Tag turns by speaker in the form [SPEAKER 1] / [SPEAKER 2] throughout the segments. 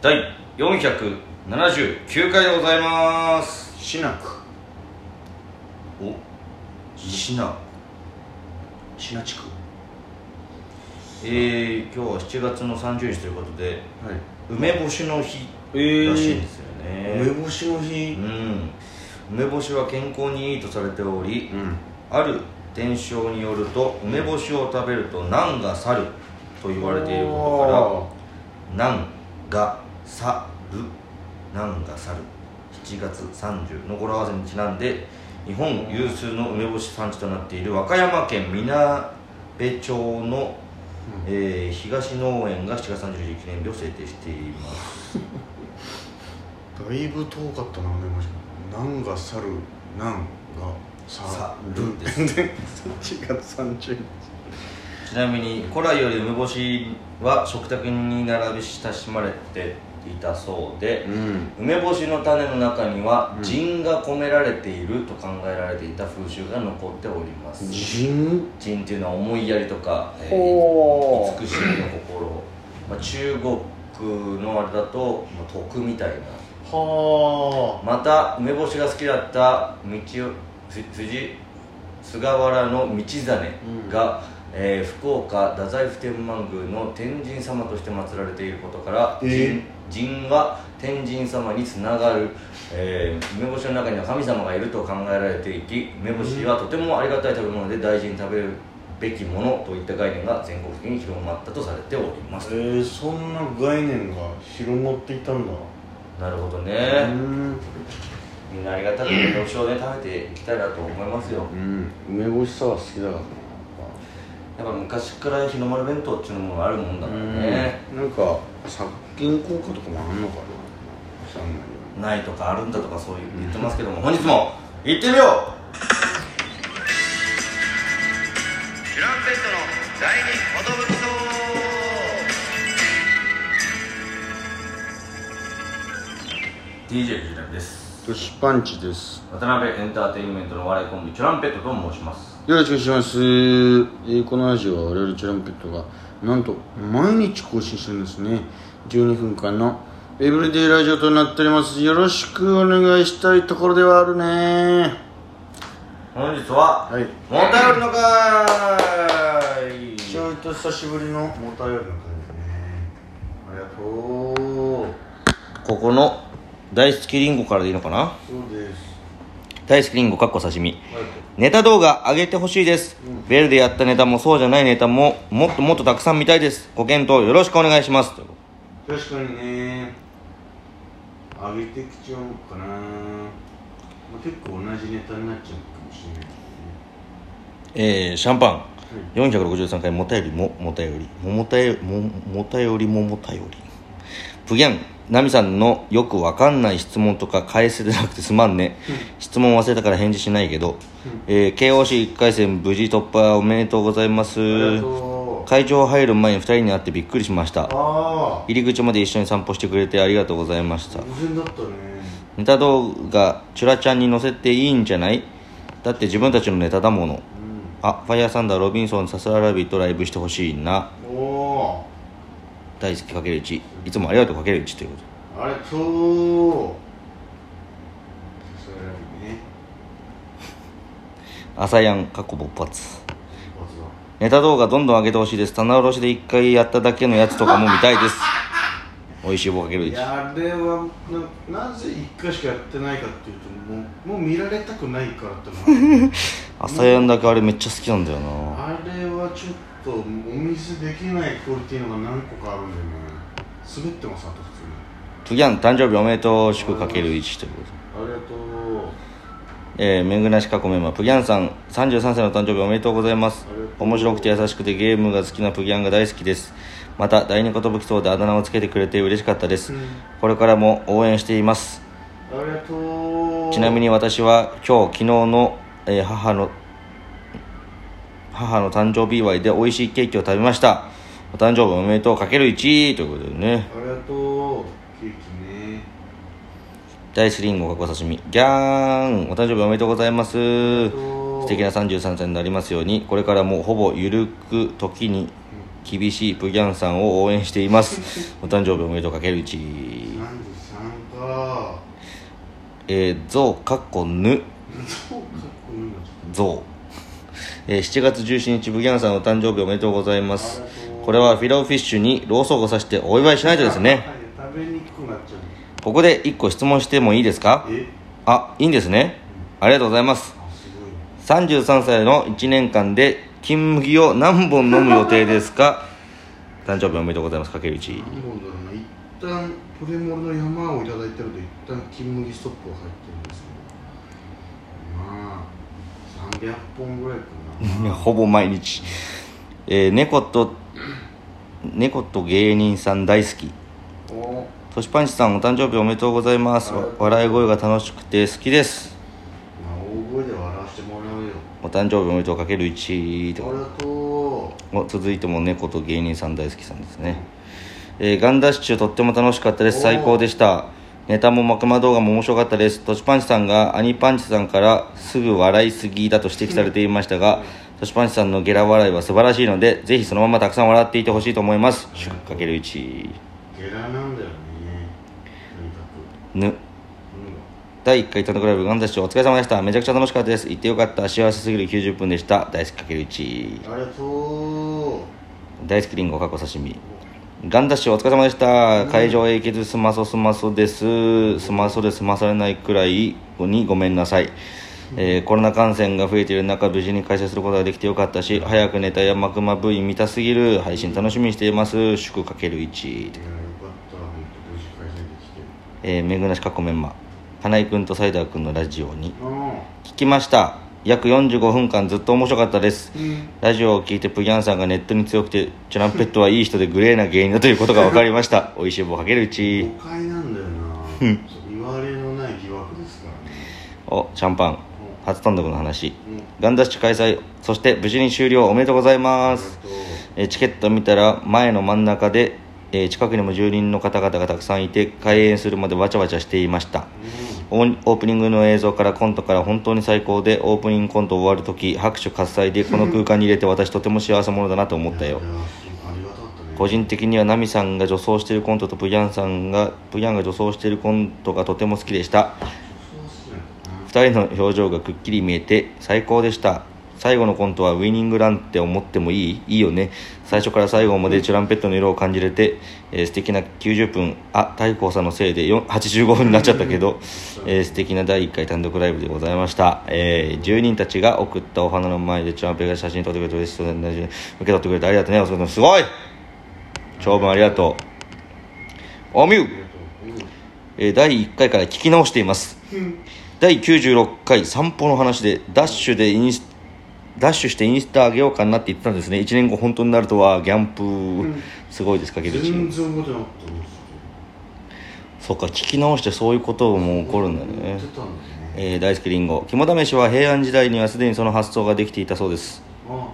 [SPEAKER 1] 第479回でございます。
[SPEAKER 2] しなく。
[SPEAKER 1] お？しな
[SPEAKER 2] しな地区
[SPEAKER 1] えー、今日は7月の30日ということで
[SPEAKER 2] はい。
[SPEAKER 1] 梅干しの日
[SPEAKER 2] え
[SPEAKER 1] らしいんですよね、
[SPEAKER 2] 梅干しの日。
[SPEAKER 1] うん。梅干しは健康にいいとされており、
[SPEAKER 2] うん。
[SPEAKER 1] ある伝承によると梅干しを食べると難が去ると言われていることから難が去る難が去る。7月30の語呂合わせにちなんで日本有数の梅干し産地となっている和歌山県みなべ町の、えー東農園が7月30日記念日を制定しています。
[SPEAKER 2] だいぶ遠かったな梅干し。なんが去るなんが去
[SPEAKER 1] 去
[SPEAKER 2] る
[SPEAKER 1] るです。
[SPEAKER 2] 7月30日。
[SPEAKER 1] ちなみに古来より梅干しは食卓に並び親しまれていたそうで、
[SPEAKER 2] うん。
[SPEAKER 1] 梅干しの種の中には
[SPEAKER 2] うん。
[SPEAKER 1] 腎が込められていると考えられていた風習が残っております。
[SPEAKER 2] 人
[SPEAKER 1] 腎っていうのは思いやりとか、えーしみの心、まあ、中国のあれだと、まあ、徳みたいな。
[SPEAKER 2] は
[SPEAKER 1] また梅干しが好きだった道ふ藤菅原の道真が、えー福岡太宰府天満宮の天神様として祀られていることから
[SPEAKER 2] えー。
[SPEAKER 1] 神神は天神様につながる、えー梅干しの中には神様がいると考えられていき梅干しはとてもありがたい食べ物で大事に食べるべきものといった概念が全国的に広まったとされております、
[SPEAKER 2] えー、そんな概念が広まっていたんだ。
[SPEAKER 1] なるほど
[SPEAKER 2] う
[SPEAKER 1] ね、
[SPEAKER 2] ん。
[SPEAKER 1] みんなありがたく梅干しをね食べていきたいなと思いますよ。
[SPEAKER 2] うん。梅干しさは好きだからな
[SPEAKER 1] やっぱ昔から日の丸弁当っていうのもあるもんだからね、
[SPEAKER 2] うん。なんか殺菌効果とかもあんのかな？
[SPEAKER 1] ないとかあるんだとかそういう言ってますけども。本日も行ってみよう！チュランペットの第二寿 DJ 藤波です。
[SPEAKER 2] トシパンチです。
[SPEAKER 1] 渡辺エンターテインメントのお笑いコンビチュランペットと申します
[SPEAKER 2] よろしくお願いします、えーこのラジオは我々チュランペットがなんと毎日更新してるんですね。12分間のエブリデイラジオとなっております。よろしくお願いしたいところではあるね。
[SPEAKER 1] 本日は、
[SPEAKER 2] はい。
[SPEAKER 1] もたよりの会
[SPEAKER 2] ちょいと久しぶりのもたよりの感じね。ありがとう。
[SPEAKER 1] ここの大好きリンゴからでいいのかな？
[SPEAKER 2] そうです
[SPEAKER 1] 大好きリンゴかっこ刺身。ネタ動画上げてほしいです、ベルでやったネタもそうじゃないネタももっともっとたくさん見たいです。ご検討よろしくお願いします。
[SPEAKER 2] 確かにね。上げてきちゃうかな、まあ、結構同じネタになっちゃうかもしれない
[SPEAKER 1] えー、シャンパン、463回もたよりももたよりももたよももたよりももたより。プギャンナミさんのよくわかんない質問とか返せてなくてすまんね、質問忘れたから返事しないけど、えー KOC1 回戦無事突破おめでとうございます。会場入る前に2人に会ってびっくりしました。入り口まで一緒に散歩してくれてありがとうございました。
[SPEAKER 2] 偶然だったね。
[SPEAKER 1] ネタ動画チュラちゃんに載せていいんじゃない？だって自分たちのネタだもの。あファイヤーサンダーロビンソンさすらラビットライブしてほしいな大好きかける1いつもありがとうかける1ということ。
[SPEAKER 2] ありがとう。それね。
[SPEAKER 1] 朝やん過去勃発。ネタ動画どんどん上げてほしいです。棚卸しで1回やっただけのやつとかも見たいです。美味しい棒かける1
[SPEAKER 2] いやあれはななぜ1回しかやってないかっていうともうもう見られたくないからってのは
[SPEAKER 1] 朝やんだけあれめっちゃ好きなんだよな。
[SPEAKER 2] あれはちょっとお見せできないクオリティのが何個かあるんだよね。滑ってますあと普通に。
[SPEAKER 1] プギャン誕生日おめでとう祝かける1ということ。
[SPEAKER 2] ありがとう。
[SPEAKER 1] えー、めぐなしかこめまプギャンさん33歳の誕生日おめでとうございます。面白くて優しくてゲームが好きなプギャンが大好きです。また第二寿そうであだ名をつけてくれて嬉しかったです、
[SPEAKER 2] うん。
[SPEAKER 1] これからも応援しています。
[SPEAKER 2] ありがとう。
[SPEAKER 1] ちなみに私は今日昨日の、えー母の母の誕生日祝いで美味しいケーキを食べました。お誕生日おめでとうかける1ということでね。
[SPEAKER 2] ありがとう。ケーキね。
[SPEAKER 1] 大好きリンゴかっこ刺身ギャーン。お誕生日おめでとうございます。素敵な33歳になりますように。これからもほぼゆるく時に厳しいプギャンさんを応援しています。お誕生日おめでとうかけるうち
[SPEAKER 2] 33か。
[SPEAKER 1] えー、ゾウかっこぬゾウ、えー7月17日ブギャンさんお誕生日おめでとうございます。これはフィローフィッシュにローソクをさしてお祝いしないとですね。
[SPEAKER 2] はい食べにくくなっちゃう
[SPEAKER 1] ここで1個質問してもいいですか？
[SPEAKER 2] え？
[SPEAKER 1] あいいんですね。ありがとうございます。
[SPEAKER 2] あすごい
[SPEAKER 1] 33歳の1年間で金麦を何本飲む予定ですか？誕生日おめでとうございますかける1
[SPEAKER 2] 何本だろうな。一旦プレモルの山をいただいてると一旦金麦ストップが入ってる300本ぐらいかな。
[SPEAKER 1] ほぼ毎日、えー猫と猫と芸人さん大好き。
[SPEAKER 2] お。
[SPEAKER 1] トシパンチさんお誕生日おめでとうございます。わ笑い声が楽しくて好きです。
[SPEAKER 2] まあ大声で笑わせてもらうよ。
[SPEAKER 1] お誕生日おめでとうかける1って
[SPEAKER 2] ありがと
[SPEAKER 1] お続いても猫と芸人さん大好きさんですね、えーガンダッシュとっても楽しかったです。最高でしたネタもマクマ動画も面白かったです。トシパンチさんがアニパンチさんからすぐ笑いすぎだと指摘されていましたが、トシパンチさんのゲラ笑いは素晴らしいのでぜひそのままたくさん笑っていてほしいと思います。祝かける1
[SPEAKER 2] うゲラなんだよね
[SPEAKER 1] ぬ
[SPEAKER 2] く。
[SPEAKER 1] 第1回単独ライブガンダッシュお疲れ様でした。めちゃくちゃ楽しかったです。行ってよかった。幸せすぎる90分でした。大好きかける1
[SPEAKER 2] うんありがと
[SPEAKER 1] 大好きリンゴ過去刺身ガンダッシュお疲れ様でした。会場へ行けずすまそすまそです。すまそで済まされないくらいにごめんなさい、えーコロナ感染が増えている中無事に開催することができてよかったし早くネタやマクマ V 見たすぎる。配信楽しみにしています。祝かける1
[SPEAKER 2] ういやよかった。本当無事開催できて。
[SPEAKER 1] えー、めぐなしかっこメンマ。金井君とサイダー君のラジオに
[SPEAKER 2] あ
[SPEAKER 1] 聞きました約45分間ずっと面白かったです。
[SPEAKER 2] あうん。
[SPEAKER 1] ラジオを聞いてプギャンさんがネットに強くてチュランペットはいい人でグレーな芸人だということが分かりました。美味しい棒かけるうち。
[SPEAKER 2] 誤解なんだよな。言われのない疑惑ですからね。
[SPEAKER 1] おシャンパン。初単独の話。
[SPEAKER 2] うん。
[SPEAKER 1] ガンダッシュ開催。そして無事に終了。おめでとうございます。えーチケット見たら前の真ん中で、えー近くにも住人の方々がたくさんいて開演するまでわちゃわちゃしていました。オーオープニングの映像からコントから本当に最高でオープニングコント終わる時拍手喝采でこの空間に入れて私とても幸せ者だなと思ったよ。個人的にはナミさんが女装しているコントとプギャンさんがプギャンが女装しているコントがとても好きでした。
[SPEAKER 2] そうっすね。
[SPEAKER 1] 2人の表情がくっきり見えて最高でした最後のコントはウイニングランって思ってもいい？いいよね。最初から最後までチュランペットの色を感じれて、えー素敵な90分。あ太閤さんのせいで4 85分になっちゃったけど、えー素敵な第1回単独ライブでございました、えー住人たちが送ったお花の前でチュランペが写真撮ってくれて嬉しそうで受け取ってくれてありがとうね。お疲れ様す。ごい！長文ありがとう。おみゅ
[SPEAKER 2] う。
[SPEAKER 1] えー第1回から聞き直しています。第96回散歩の話でダッシュでインスダッシュしてインスタ上げようかなって言ってたんですね。1年後本当になるとはギャンプ、すごいですかけるち
[SPEAKER 2] 全然覚えてなかったんです
[SPEAKER 1] そうか聞き直してそういうことも起こるんだね。
[SPEAKER 2] ね。
[SPEAKER 1] えー大好きりんご肝試しは平安時代にはすでにその発想ができていたそうです。
[SPEAKER 2] あ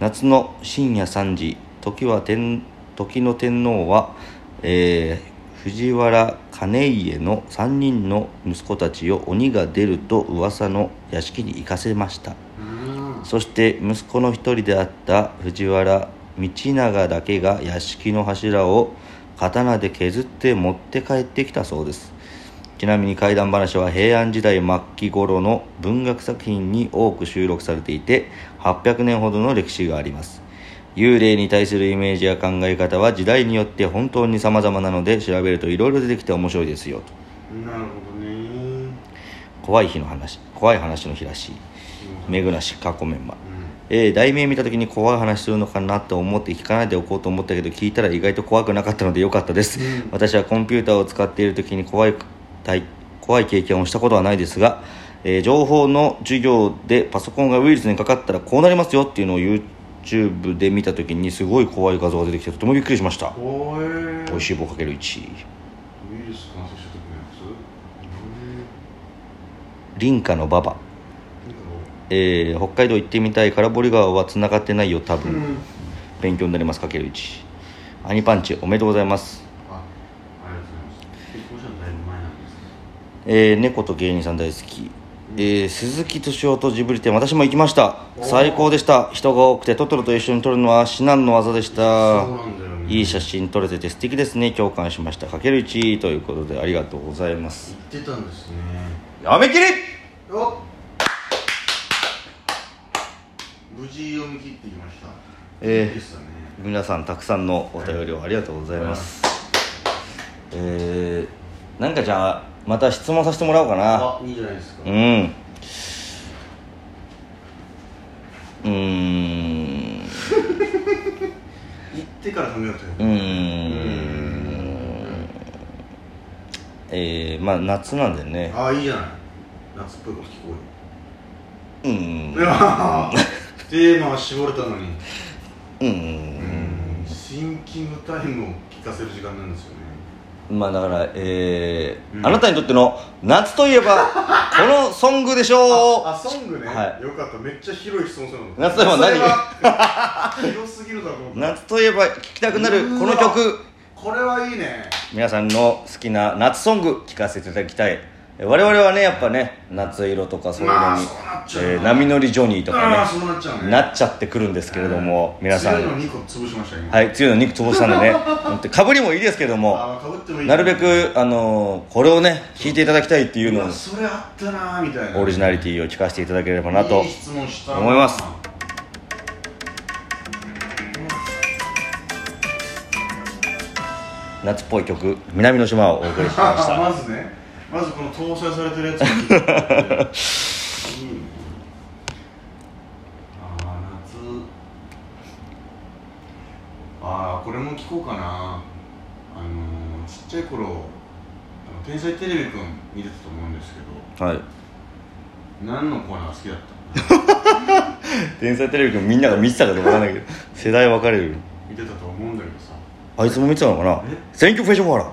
[SPEAKER 1] 夏の深夜3時。時は天時の天皇は、えー藤原兼家の3人の息子たちを鬼が出ると噂の屋敷に行かせました。
[SPEAKER 2] うん
[SPEAKER 1] そして息子の一人であった藤原道長だけが屋敷の柱を刀で削って持って帰ってきたそうです。ちなみに怪談話は平安時代末期頃の文学作品に多く収録されていて800年ほどの歴史があります。幽霊に対するイメージや考え方は時代によって本当に様々なので調べると色々出てきて面白いですよと。
[SPEAKER 2] なるほどね。
[SPEAKER 1] 怖い日の話怖い話の日らしいめぐなし過去メンマ
[SPEAKER 2] うん
[SPEAKER 1] えー題名見た時に怖い話するのかなと思って聞かないでおこうと思ったけど聞いたら意外と怖くなかったのでよかったです、
[SPEAKER 2] うん。
[SPEAKER 1] 私はコンピューターを使っている時に怖い体怖い経験をしたことはないですが、えー情報の授業でパソコンがウイルスにかかったらこうなりますよっていうのを YouTube で見た時にすごい怖い画像が出てきてとてもびっくりしました。
[SPEAKER 2] おーい
[SPEAKER 1] しい棒かける1
[SPEAKER 2] ウイルス感染した時のやつ？
[SPEAKER 1] 林家のババ、えー北海道行ってみたい空堀川は繋がってないよ多分、
[SPEAKER 2] うん。
[SPEAKER 1] 勉強になりますかける1アニパンチおめでとうございます。えー猫と芸人さん大好き。えー鈴木敏夫とジブリ展私も行きました。最高でした。人が多くてトトロと一緒に撮るのは至難の技でした。
[SPEAKER 2] ね。
[SPEAKER 1] いい写真撮れてて素敵ですね。共感しました。かける1ということでありがとうございます。
[SPEAKER 2] 言ってたんですね。
[SPEAKER 1] やめきり
[SPEAKER 2] お無事読み切ってきました。
[SPEAKER 1] えー
[SPEAKER 2] いいですよね。
[SPEAKER 1] 皆さんたくさんのお便りをありがとうございます。えー、なんかじゃあまた質問させてもらおうかな。
[SPEAKER 2] あいいじゃないですか。
[SPEAKER 1] うん。うーん。
[SPEAKER 2] 行ってから考えようと
[SPEAKER 1] うーん。えー、まあ夏なんでね。
[SPEAKER 2] ああいいじゃない。夏っぽいこと聞こ
[SPEAKER 1] うー
[SPEAKER 2] うん テーマは絞れたのに。
[SPEAKER 1] うー
[SPEAKER 2] うん。んシンキングタイムを聞かせる時間なんですよね。
[SPEAKER 1] まあだからえー
[SPEAKER 2] うん。
[SPEAKER 1] あなたにとっての夏といえば このソングでしょう。
[SPEAKER 2] あソングね、
[SPEAKER 1] はい。
[SPEAKER 2] よかった。めっちゃ広い質問するの。
[SPEAKER 1] 夏といえば何？
[SPEAKER 2] 何広すぎるだろう。
[SPEAKER 1] 夏といえば聴きたくなるこの曲。
[SPEAKER 2] これはいいね。
[SPEAKER 1] 皆さんの好きな夏ソング聴かせていただきたい。え我々はねやっぱね夏色とかそういうのに、えー波乗りジョニーとかね
[SPEAKER 2] なっちゃ
[SPEAKER 1] ってくるんですけれども、皆さん。
[SPEAKER 2] 強いの2個潰しました今。
[SPEAKER 1] はい強いの肉潰したんでねかぶりもいいですけどもなるべく、あのーこれをね聴いていただきたいっていうのを
[SPEAKER 2] それあったなーみたいな。
[SPEAKER 1] オリジナリティを聞かせていただければなと思います。夏っぽい曲「南の島」をお送りしました
[SPEAKER 2] まずこの搭載されてるやついていいねああ夏。ああこれも聞こうかな。あのー、ちっちゃい頃天才テレビくん見てたと思うんですけど。
[SPEAKER 1] はい。
[SPEAKER 2] 何のコーナーが好きだった？
[SPEAKER 1] 天才テレビくんみんなが見てたかどうかわかんないけど。世代分かれる。
[SPEAKER 2] 見てたと思うんだけどさ。
[SPEAKER 1] あいつも見てたのかな？
[SPEAKER 2] え？
[SPEAKER 1] 選挙フェイションフォアラ